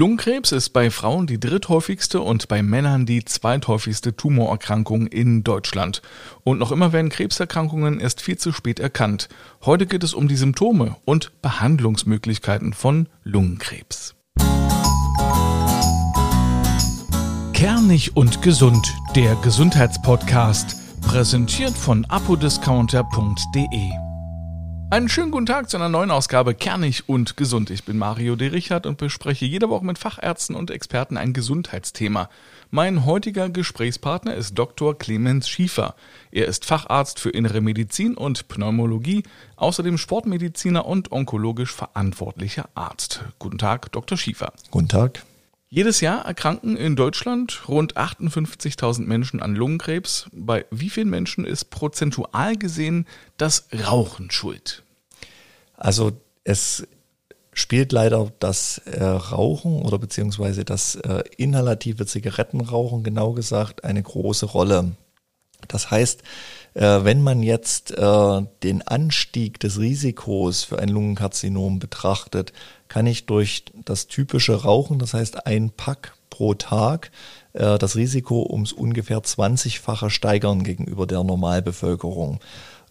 Lungenkrebs ist bei Frauen die dritthäufigste und bei Männern die zweithäufigste Tumorerkrankung in Deutschland. Und noch immer werden Krebserkrankungen erst viel zu spät erkannt. Heute geht es um die Symptome und Behandlungsmöglichkeiten von Lungenkrebs. Kernig und gesund, der Gesundheitspodcast, präsentiert von apodiscounter.de. Einen schönen guten Tag zu einer neuen Ausgabe Kernig und Gesund. Ich bin Mario de Richard und bespreche jede Woche mit Fachärzten und Experten ein Gesundheitsthema. Mein heutiger Gesprächspartner ist Dr. Clemens Schiefer. Er ist Facharzt für Innere Medizin und Pneumologie, außerdem Sportmediziner und onkologisch verantwortlicher Arzt. Guten Tag, Dr. Schiefer. Guten Tag. Jedes Jahr erkranken in Deutschland rund 58.000 Menschen an Lungenkrebs. Bei wie vielen Menschen ist prozentual gesehen das Rauchen schuld? Also es spielt leider das äh, Rauchen oder beziehungsweise das äh, inhalative Zigarettenrauchen genau gesagt eine große Rolle. Das heißt, wenn man jetzt äh, den Anstieg des Risikos für ein Lungenkarzinom betrachtet, kann ich durch das typische Rauchen, das heißt ein Pack pro Tag, äh, das Risiko ums ungefähr 20-fache steigern gegenüber der Normalbevölkerung.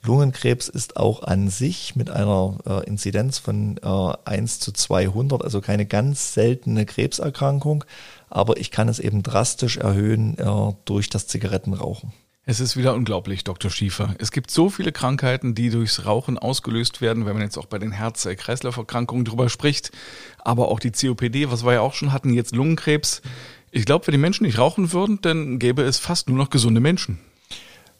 Lungenkrebs ist auch an sich mit einer äh, Inzidenz von äh, 1 zu 200, also keine ganz seltene Krebserkrankung, aber ich kann es eben drastisch erhöhen äh, durch das Zigarettenrauchen. Es ist wieder unglaublich, Dr. Schiefer. Es gibt so viele Krankheiten, die durchs Rauchen ausgelöst werden, wenn man jetzt auch bei den Herz-Kreislauf-Erkrankungen drüber spricht. Aber auch die COPD, was wir ja auch schon hatten, jetzt Lungenkrebs. Ich glaube, wenn die Menschen nicht rauchen würden, dann gäbe es fast nur noch gesunde Menschen.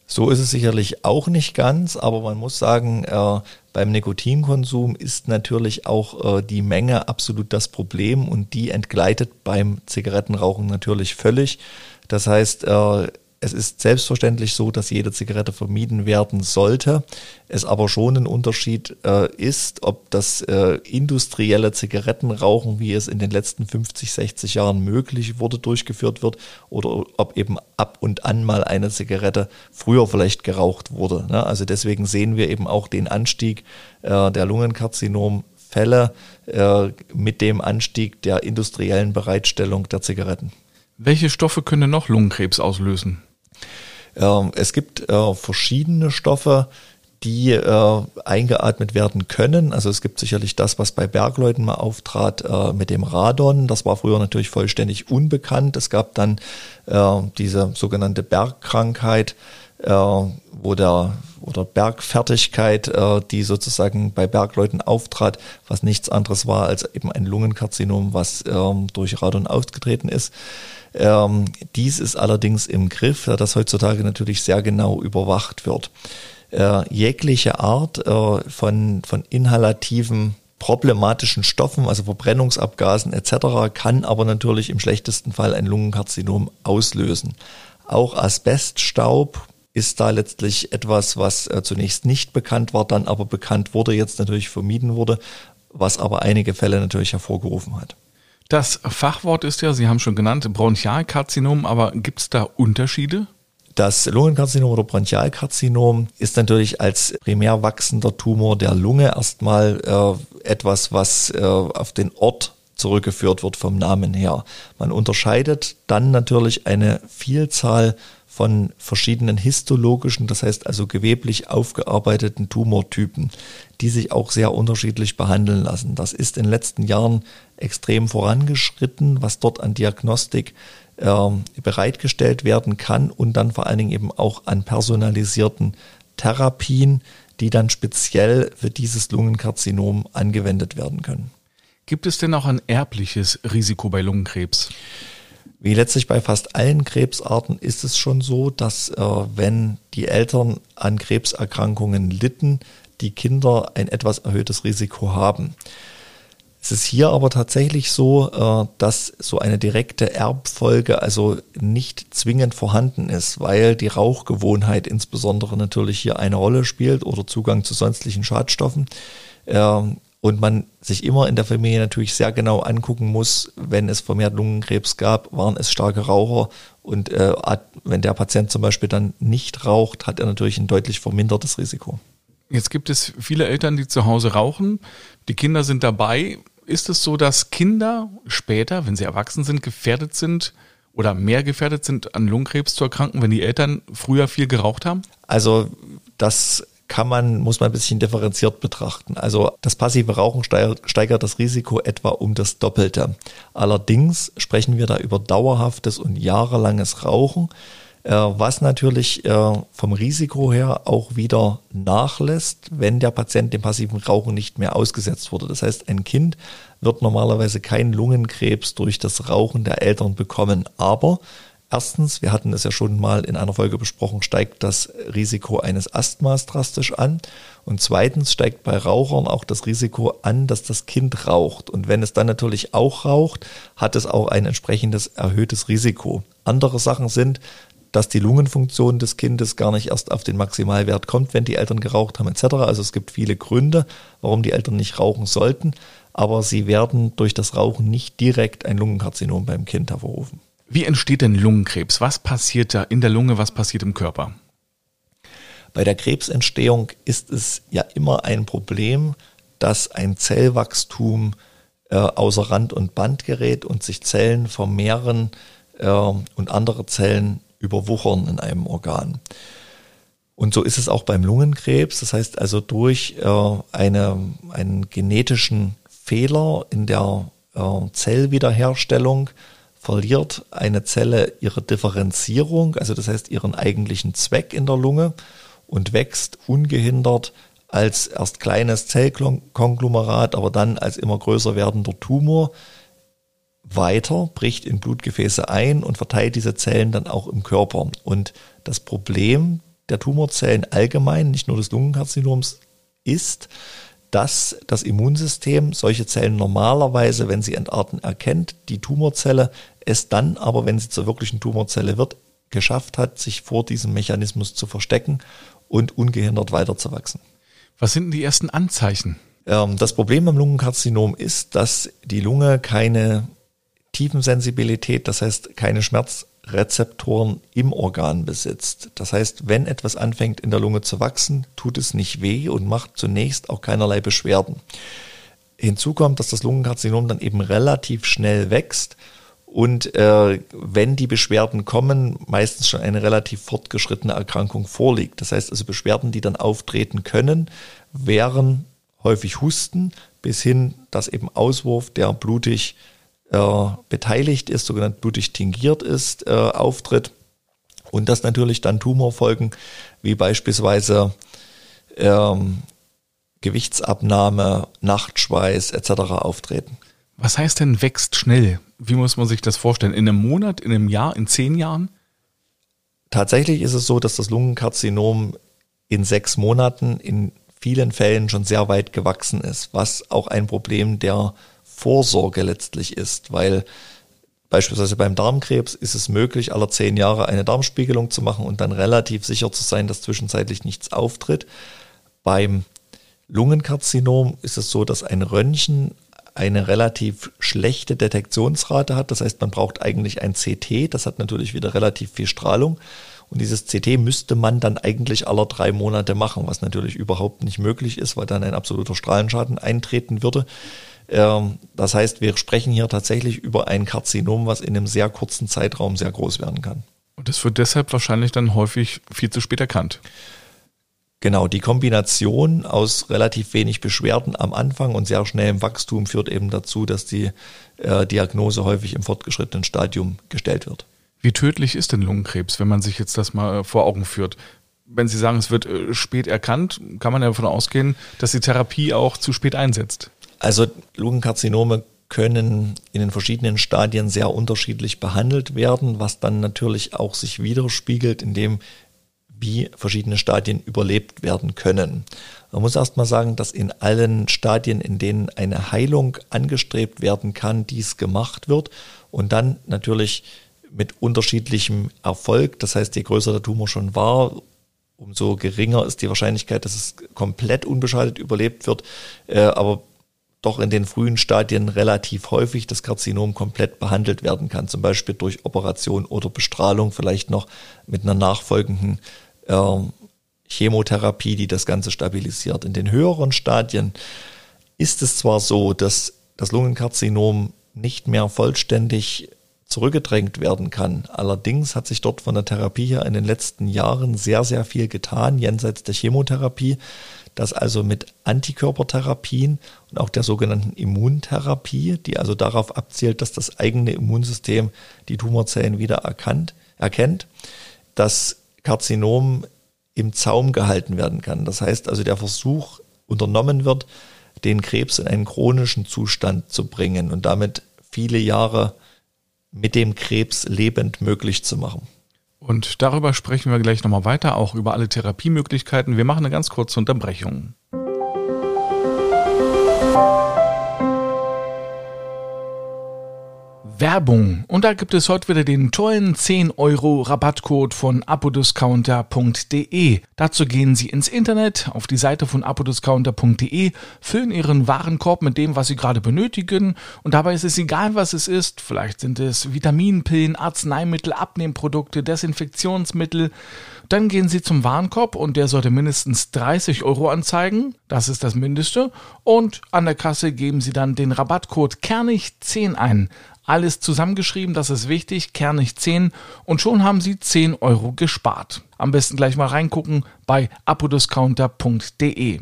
So ist es sicherlich auch nicht ganz, aber man muss sagen, äh, beim Nikotinkonsum ist natürlich auch äh, die Menge absolut das Problem und die entgleitet beim Zigarettenrauchen natürlich völlig. Das heißt, äh, es ist selbstverständlich so, dass jede Zigarette vermieden werden sollte. Es aber schon ein Unterschied äh, ist, ob das äh, industrielle Zigarettenrauchen, wie es in den letzten 50, 60 Jahren möglich wurde, durchgeführt wird oder ob eben ab und an mal eine Zigarette früher vielleicht geraucht wurde. Ne? Also deswegen sehen wir eben auch den Anstieg äh, der Lungenkarzinomfälle äh, mit dem Anstieg der industriellen Bereitstellung der Zigaretten. Welche Stoffe können noch Lungenkrebs auslösen? Ähm, es gibt äh, verschiedene Stoffe, die äh, eingeatmet werden können. Also es gibt sicherlich das, was bei Bergleuten mal auftrat äh, mit dem Radon. Das war früher natürlich vollständig unbekannt. Es gab dann diese sogenannte Bergkrankheit, äh, wo der oder Bergfertigkeit, äh, die sozusagen bei Bergleuten auftrat, was nichts anderes war als eben ein Lungenkarzinom, was ähm, durch Radon ausgetreten ist. Ähm, dies ist allerdings im Griff, da das heutzutage natürlich sehr genau überwacht wird. Äh, jegliche Art äh, von, von inhalativen problematischen Stoffen, also Verbrennungsabgasen etc., kann aber natürlich im schlechtesten Fall ein Lungenkarzinom auslösen. Auch Asbeststaub ist da letztlich etwas, was äh, zunächst nicht bekannt war, dann aber bekannt wurde, jetzt natürlich vermieden wurde, was aber einige Fälle natürlich hervorgerufen hat. Das Fachwort ist ja, Sie haben schon genannt, Bronchialkarzinom, aber gibt es da Unterschiede? Das Lungenkarzinom oder Bronchialkarzinom ist natürlich als primär wachsender Tumor der Lunge erstmal äh, etwas, was äh, auf den Ort zurückgeführt wird vom Namen her. Man unterscheidet dann natürlich eine Vielzahl von verschiedenen histologischen, das heißt also geweblich aufgearbeiteten Tumortypen, die sich auch sehr unterschiedlich behandeln lassen. Das ist in den letzten Jahren extrem vorangeschritten, was dort an Diagnostik äh, bereitgestellt werden kann und dann vor allen Dingen eben auch an personalisierten Therapien, die dann speziell für dieses Lungenkarzinom angewendet werden können. Gibt es denn auch ein erbliches Risiko bei Lungenkrebs? Wie letztlich bei fast allen Krebsarten ist es schon so, dass äh, wenn die Eltern an Krebserkrankungen litten, die Kinder ein etwas erhöhtes Risiko haben. Es ist hier aber tatsächlich so, äh, dass so eine direkte Erbfolge also nicht zwingend vorhanden ist, weil die Rauchgewohnheit insbesondere natürlich hier eine Rolle spielt oder Zugang zu sonstlichen Schadstoffen. Und man sich immer in der Familie natürlich sehr genau angucken muss, wenn es vermehrt Lungenkrebs gab, waren es starke Raucher und äh, wenn der Patient zum Beispiel dann nicht raucht, hat er natürlich ein deutlich vermindertes Risiko. Jetzt gibt es viele Eltern, die zu Hause rauchen, die Kinder sind dabei. ist es so, dass Kinder später, wenn sie erwachsen sind, gefährdet sind oder mehr gefährdet sind, an Lungenkrebs zu erkranken, wenn die Eltern früher viel geraucht haben? Also das kann man, muss man ein bisschen differenziert betrachten. Also das passive Rauchen steigert das Risiko etwa um das Doppelte. Allerdings sprechen wir da über dauerhaftes und jahrelanges Rauchen, äh, was natürlich äh, vom Risiko her auch wieder nachlässt, wenn der Patient dem passiven Rauchen nicht mehr ausgesetzt wurde. Das heißt, ein Kind wird normalerweise keinen Lungenkrebs durch das Rauchen der Eltern bekommen, aber Erstens, wir hatten es ja schon mal in einer Folge besprochen, steigt das Risiko eines Asthmas drastisch an. Und zweitens steigt bei Rauchern auch das Risiko an, dass das Kind raucht. Und wenn es dann natürlich auch raucht, hat es auch ein entsprechendes erhöhtes Risiko. Andere Sachen sind, dass die Lungenfunktion des Kindes gar nicht erst auf den Maximalwert kommt, wenn die Eltern geraucht haben etc. Also es gibt viele Gründe, warum die Eltern nicht rauchen sollten, aber sie werden durch das Rauchen nicht direkt ein Lungenkarzinom beim Kind hervorrufen. Wie entsteht denn Lungenkrebs? Was passiert da in der Lunge? Was passiert im Körper? Bei der Krebsentstehung ist es ja immer ein Problem, dass ein Zellwachstum äh, außer Rand und Band gerät und sich Zellen vermehren äh, und andere Zellen überwuchern in einem Organ. Und so ist es auch beim Lungenkrebs. Das heißt also durch äh, eine, einen genetischen Fehler in der äh, Zellwiederherstellung verliert eine Zelle ihre Differenzierung, also das heißt ihren eigentlichen Zweck in der Lunge und wächst ungehindert als erst kleines Zellkonglomerat, aber dann als immer größer werdender Tumor weiter, bricht in Blutgefäße ein und verteilt diese Zellen dann auch im Körper. Und das Problem der Tumorzellen allgemein, nicht nur des Lungenkarzinoms, ist, dass das Immunsystem solche Zellen normalerweise, wenn sie entarten, erkennt, die Tumorzelle, es dann aber, wenn sie zur wirklichen Tumorzelle wird, geschafft hat, sich vor diesem Mechanismus zu verstecken und ungehindert weiterzuwachsen. Was sind die ersten Anzeichen? Ähm, das Problem beim Lungenkarzinom ist, dass die Lunge keine Tiefensensibilität, das heißt keine Schmerz Rezeptoren im Organ besitzt. Das heißt, wenn etwas anfängt in der Lunge zu wachsen, tut es nicht weh und macht zunächst auch keinerlei Beschwerden. Hinzu kommt, dass das Lungenkarzinom dann eben relativ schnell wächst und äh, wenn die Beschwerden kommen, meistens schon eine relativ fortgeschrittene Erkrankung vorliegt. Das heißt also Beschwerden, die dann auftreten können, wären häufig Husten bis hin, dass eben Auswurf, der blutig äh, beteiligt ist, sogenannt blutig tingiert ist, äh, auftritt. Und dass natürlich dann Tumorfolgen wie beispielsweise ähm, Gewichtsabnahme, Nachtschweiß etc. auftreten. Was heißt denn wächst schnell? Wie muss man sich das vorstellen? In einem Monat, in einem Jahr, in zehn Jahren? Tatsächlich ist es so, dass das Lungenkarzinom in sechs Monaten in vielen Fällen schon sehr weit gewachsen ist, was auch ein Problem der Vorsorge letztlich ist, weil beispielsweise beim Darmkrebs ist es möglich, alle zehn Jahre eine Darmspiegelung zu machen und dann relativ sicher zu sein, dass zwischenzeitlich nichts auftritt. Beim Lungenkarzinom ist es so, dass ein Röntgen eine relativ schlechte Detektionsrate hat. Das heißt, man braucht eigentlich ein CT. Das hat natürlich wieder relativ viel Strahlung. Und dieses CT müsste man dann eigentlich alle drei Monate machen, was natürlich überhaupt nicht möglich ist, weil dann ein absoluter Strahlenschaden eintreten würde. Ähm, das heißt, wir sprechen hier tatsächlich über ein Karzinom, was in einem sehr kurzen Zeitraum sehr groß werden kann. Und das wird deshalb wahrscheinlich dann häufig viel zu spät erkannt. Genau, die Kombination aus relativ wenig Beschwerden am Anfang und sehr schnellem Wachstum führt eben dazu, dass die äh, Diagnose häufig im fortgeschrittenen Stadium gestellt wird. Wie tödlich ist denn Lungenkrebs, wenn man sich jetzt das mal vor Augen führt? Wenn Sie sagen, es wird äh, spät erkannt, kann man ja davon ausgehen, dass die Therapie auch zu spät einsetzt. Also Lungenkarzinome können in den verschiedenen Stadien sehr unterschiedlich behandelt werden, was dann natürlich auch sich widerspiegelt in dem, wie verschiedene Stadien überlebt werden können. Man muss erstmal sagen, dass in allen Stadien, in denen eine Heilung angestrebt werden kann, dies gemacht wird und dann natürlich mit unterschiedlichem Erfolg. Das heißt, je größer der Tumor schon war, umso geringer ist die Wahrscheinlichkeit, dass es komplett unbeschadet überlebt wird. Äh, aber doch in den frühen Stadien relativ häufig das Karzinom komplett behandelt werden kann, zum Beispiel durch Operation oder Bestrahlung, vielleicht noch mit einer nachfolgenden äh, Chemotherapie, die das Ganze stabilisiert. In den höheren Stadien ist es zwar so, dass das Lungenkarzinom nicht mehr vollständig zurückgedrängt werden kann. Allerdings hat sich dort von der Therapie her in den letzten Jahren sehr, sehr viel getan, jenseits der Chemotherapie, dass also mit Antikörpertherapien und auch der sogenannten Immuntherapie, die also darauf abzielt, dass das eigene Immunsystem die Tumorzellen wieder erkannt, erkennt, das Karzinom im Zaum gehalten werden kann. Das heißt also, der Versuch unternommen wird, den Krebs in einen chronischen Zustand zu bringen und damit viele Jahre mit dem Krebs lebend möglich zu machen. Und darüber sprechen wir gleich nochmal weiter, auch über alle Therapiemöglichkeiten. Wir machen eine ganz kurze Unterbrechung. Werbung. Und da gibt es heute wieder den tollen 10 Euro Rabattcode von apodiscounter.de. Dazu gehen Sie ins Internet auf die Seite von apodiscounter.de, füllen Ihren Warenkorb mit dem, was Sie gerade benötigen. Und dabei ist es egal, was es ist. Vielleicht sind es Vitaminpillen, Arzneimittel, Abnehmprodukte, Desinfektionsmittel. Dann gehen Sie zum Warenkorb und der sollte mindestens 30 Euro anzeigen. Das ist das Mindeste. Und an der Kasse geben Sie dann den Rabattcode Kernig10 ein. Alles zusammengeschrieben, das ist wichtig, kernig 10 und schon haben Sie 10 Euro gespart. Am besten gleich mal reingucken bei apodiscounter.de.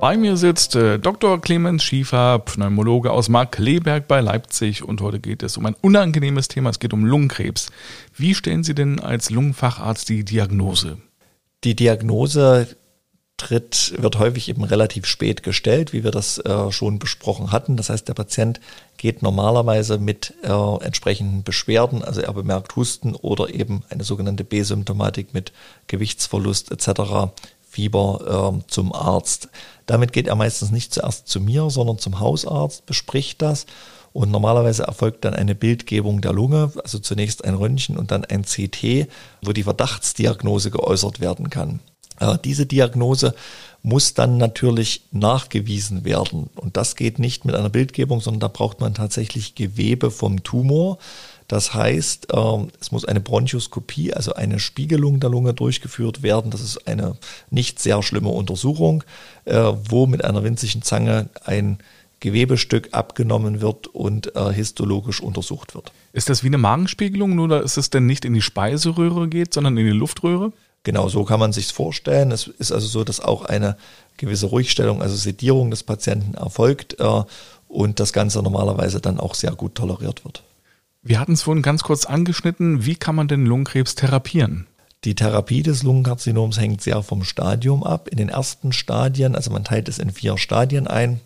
Bei mir sitzt äh, Dr. Clemens Schiefer, Pneumologe aus Markleberg bei Leipzig und heute geht es um ein unangenehmes Thema, es geht um Lungenkrebs. Wie stellen Sie denn als Lungenfacharzt die Diagnose? Die Diagnose tritt, wird häufig eben relativ spät gestellt, wie wir das äh, schon besprochen hatten. Das heißt, der Patient geht normalerweise mit äh, entsprechenden Beschwerden, also er bemerkt Husten oder eben eine sogenannte B-Symptomatik mit Gewichtsverlust etc., Fieber äh, zum Arzt. Damit geht er meistens nicht zuerst zu mir, sondern zum Hausarzt, bespricht das und normalerweise erfolgt dann eine Bildgebung der Lunge, also zunächst ein Röntgen und dann ein CT, wo die Verdachtsdiagnose geäußert werden kann. Äh, diese Diagnose muss dann natürlich nachgewiesen werden. Und das geht nicht mit einer Bildgebung, sondern da braucht man tatsächlich Gewebe vom Tumor. Das heißt, ähm, es muss eine Bronchoskopie, also eine Spiegelung der Lunge durchgeführt werden. Das ist eine nicht sehr schlimme Untersuchung, äh, wo mit einer winzigen Zange ein Gewebestück abgenommen wird und äh, histologisch untersucht wird. Ist das wie eine Magenspiegelung, nur dass es denn nicht in die Speiseröhre geht, sondern in die Luftröhre? Genau so kann man sich vorstellen. Es ist also so, dass auch eine gewisse Ruhigstellung, also Sedierung des Patienten erfolgt äh, und das Ganze normalerweise dann auch sehr gut toleriert wird. Wir hatten es vorhin ganz kurz angeschnitten. Wie kann man denn Lungenkrebs therapieren? Die Therapie des Lungenkarzinoms hängt sehr vom Stadium ab. In den ersten Stadien, also man teilt es in vier Stadien ein,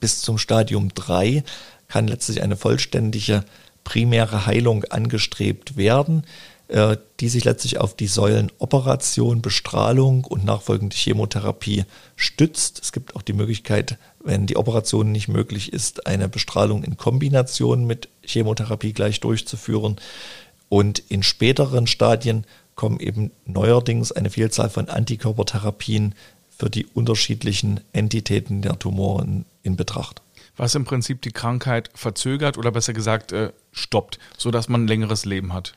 bis zum Stadium 3 kann letztlich eine vollständige primäre Heilung angestrebt werden. Äh, die sich letztlich auf die Säulen Operation, Bestrahlung und nachfolgende Chemotherapie stützt. Es gibt auch die Möglichkeit, wenn die Operation nicht möglich ist, eine Bestrahlung in Kombination mit Chemotherapie gleich durchzuführen. Und in späteren Stadien kommen eben neuerdings eine Vielzahl von Antikörpertherapien für die unterschiedlichen Entitäten der Tumoren in Betracht. Was im Prinzip die Krankheit verzögert oder besser gesagt äh, stoppt, sodass man ein längeres Leben hat.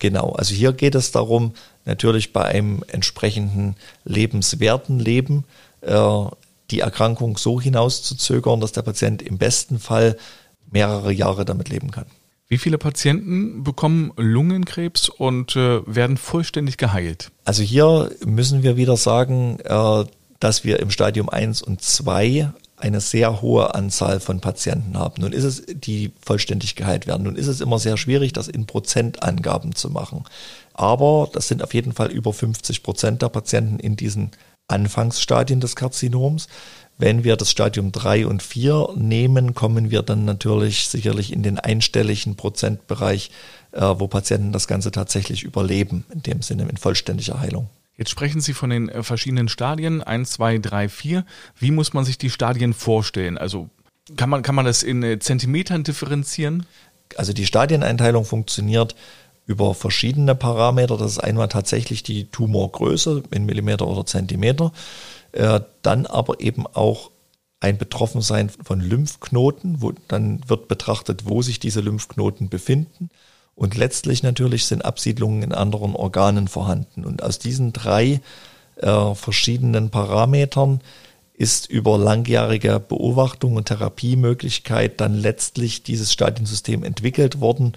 Genau, also hier geht es darum, natürlich bei einem entsprechenden lebenswerten Leben äh, die Erkrankung so hinauszuzögern, dass der Patient im besten Fall mehrere Jahre damit leben kann. Wie viele Patienten bekommen Lungenkrebs und äh, werden vollständig geheilt? Also hier müssen wir wieder sagen, äh, dass wir im Stadium 1 und 2 eine sehr hohe Anzahl von Patienten haben. Nun ist es, die vollständig geheilt werden. Nun ist es immer sehr schwierig, das in Prozentangaben zu machen. Aber das sind auf jeden Fall über 50 Prozent der Patienten in diesen Anfangsstadien des Karzinoms. Wenn wir das Stadium 3 und 4 nehmen, kommen wir dann natürlich sicherlich in den einstelligen Prozentbereich, äh, wo Patienten das Ganze tatsächlich überleben, in dem Sinne in vollständiger Heilung. Jetzt sprechen Sie von den äh, verschiedenen Stadien, 1, 2, 3, 4. Wie muss man sich die Stadien vorstellen? Also kann man, kann man das in äh, Zentimetern differenzieren? Also die Stadieneinteilung funktioniert über verschiedene Parameter. Das ist einmal tatsächlich die Tumorgröße in Millimeter oder Zentimeter. Äh, dann aber eben auch ein Betroffensein von Lymphknoten, wo dann wird betrachtet, wo sich diese Lymphknoten befinden. Und letztlich natürlich sind Absiedlungen in anderen Organen vorhanden. Und aus diesen drei äh, verschiedenen Parametern ist über langjährige Beobachtung und Therapiemöglichkeit dann letztlich dieses Stadiensystem entwickelt worden,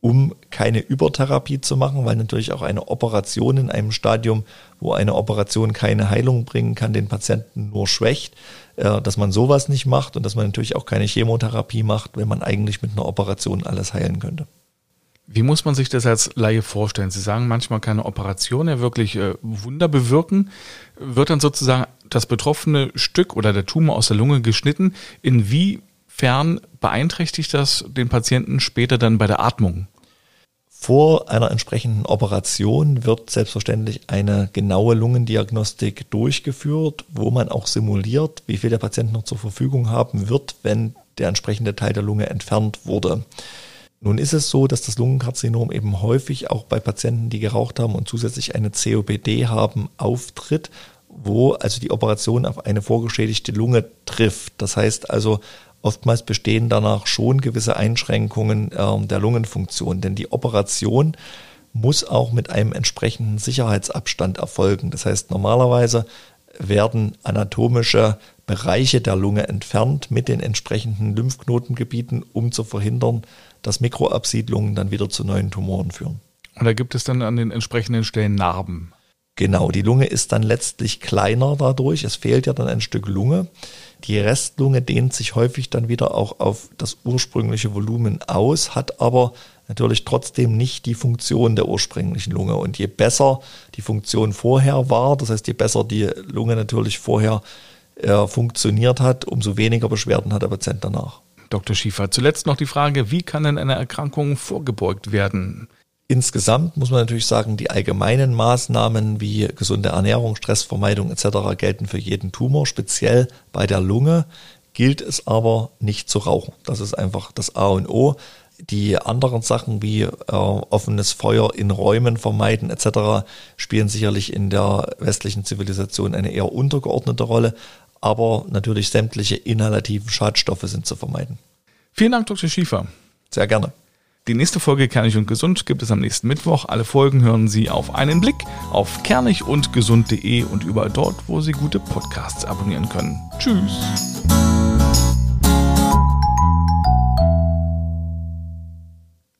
um keine Übertherapie zu machen, weil natürlich auch eine Operation in einem Stadium, wo eine Operation keine Heilung bringen kann, den Patienten nur schwächt, äh, dass man sowas nicht macht und dass man natürlich auch keine Chemotherapie macht, wenn man eigentlich mit einer Operation alles heilen könnte. Wie muss man sich das als Laie vorstellen? Sie sagen manchmal keine Operation ja wirklich äh, Wunder bewirken. Wird dann sozusagen das betroffene Stück oder der Tumor aus der Lunge geschnitten? Inwiefern beeinträchtigt das den Patienten später dann bei der Atmung? Vor einer entsprechenden Operation wird selbstverständlich eine genaue Lungendiagnostik durchgeführt, wo man auch simuliert, wie viel der Patient noch zur Verfügung haben wird, wenn der entsprechende Teil der Lunge entfernt wurde. Nun ist es so, dass das Lungenkarzinom eben häufig auch bei Patienten, die geraucht haben und zusätzlich eine COPD haben, auftritt, wo also die Operation auf eine vorgeschädigte Lunge trifft. Das heißt also, oftmals bestehen danach schon gewisse Einschränkungen äh, der Lungenfunktion, denn die Operation muss auch mit einem entsprechenden Sicherheitsabstand erfolgen. Das heißt, normalerweise werden anatomische Bereiche der Lunge entfernt mit den entsprechenden Lymphknotengebieten, um zu verhindern, dass Mikroabsiedlungen dann wieder zu neuen Tumoren führen. Und da gibt es dann an den entsprechenden Stellen Narben. Genau, die Lunge ist dann letztlich kleiner dadurch. Es fehlt ja dann ein Stück Lunge. Die Restlunge dehnt sich häufig dann wieder auch auf das ursprüngliche Volumen aus, hat aber natürlich trotzdem nicht die Funktion der ursprünglichen Lunge. Und je besser die Funktion vorher war, das heißt, je besser die Lunge natürlich vorher äh, funktioniert hat, umso weniger Beschwerden hat der Patient danach. Dr. Schiefer, zuletzt noch die Frage, wie kann denn eine Erkrankung vorgebeugt werden? Insgesamt muss man natürlich sagen, die allgemeinen Maßnahmen wie gesunde Ernährung, Stressvermeidung etc. gelten für jeden Tumor. Speziell bei der Lunge gilt es aber nicht zu rauchen. Das ist einfach das A und O. Die anderen Sachen wie äh, offenes Feuer in Räumen vermeiden etc. spielen sicherlich in der westlichen Zivilisation eine eher untergeordnete Rolle aber natürlich sämtliche inhalativen Schadstoffe sind zu vermeiden. Vielen Dank, Dr. Schiefer. Sehr gerne. Die nächste Folge Kernig und Gesund gibt es am nächsten Mittwoch. Alle Folgen hören Sie auf einen Blick auf kernigundgesund.de und überall dort, wo Sie gute Podcasts abonnieren können. Tschüss.